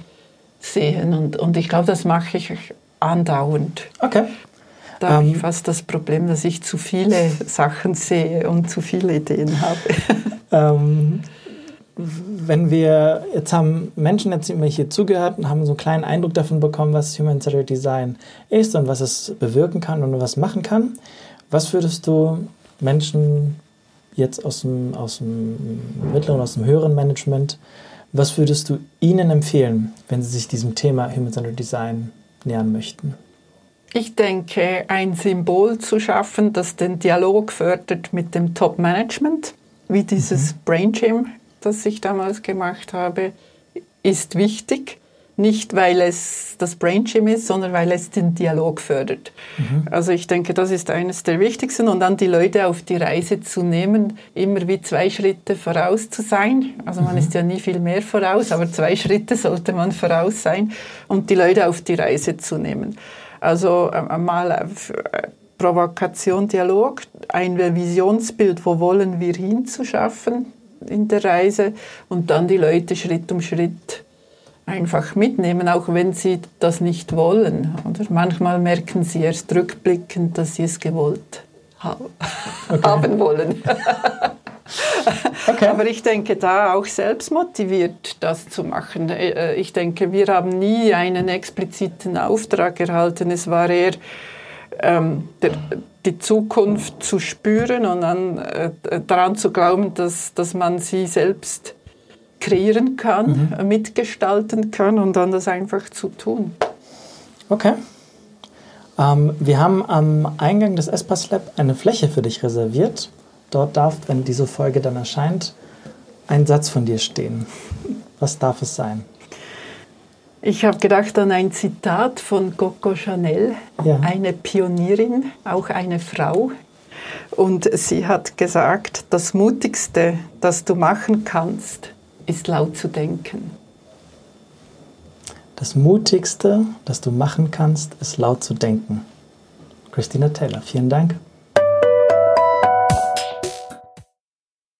sehen. Und, und ich glaube, das mache ich andauernd. Okay. Da habe ich ähm, fast das Problem, dass ich zu viele Sachen sehe und zu viele Ideen habe. ähm, wenn wir, jetzt haben Menschen jetzt immer hier zugehört und haben so einen kleinen Eindruck davon bekommen, was Human-Centered Design ist und was es bewirken kann und was machen kann. Was würdest du Menschen jetzt aus dem, aus dem mittleren, aus dem höheren Management, was würdest du ihnen empfehlen, wenn sie sich diesem Thema Human-Centered Design nähern möchten? Ich denke, ein Symbol zu schaffen, das den Dialog fördert mit dem Top-Management, wie dieses mhm. Brain Gym, das ich damals gemacht habe, ist wichtig. Nicht, weil es das Brain Gym ist, sondern weil es den Dialog fördert. Mhm. Also ich denke, das ist eines der wichtigsten. Und dann die Leute auf die Reise zu nehmen, immer wie zwei Schritte voraus zu sein. Also man mhm. ist ja nie viel mehr voraus, aber zwei Schritte sollte man voraus sein und die Leute auf die Reise zu nehmen. Also äh, mal äh, Provokation, Dialog, ein Visionsbild, wo wollen wir hinzuschaffen in der Reise und dann die Leute Schritt um Schritt einfach mitnehmen, auch wenn sie das nicht wollen. Oder manchmal merken sie erst rückblickend, dass sie es gewollt ha okay. haben wollen. okay. Aber ich denke, da auch selbst motiviert, das zu machen. Äh, ich denke, wir haben nie einen expliziten Auftrag erhalten. Es war eher ähm, der, die Zukunft zu spüren und dann äh, daran zu glauben, dass, dass man sie selbst kreieren kann, mhm. mitgestalten kann und dann das einfach zu tun. Okay. Ähm, wir haben am Eingang des Espas Lab eine Fläche für dich reserviert. Dort darf, wenn diese Folge dann erscheint, ein Satz von dir stehen. Was darf es sein? Ich habe gedacht an ein Zitat von Coco Chanel, ja. eine Pionierin, auch eine Frau. Und sie hat gesagt, das Mutigste, das du machen kannst, ist laut zu denken. Das Mutigste, das du machen kannst, ist laut zu denken. Christina Taylor, vielen Dank.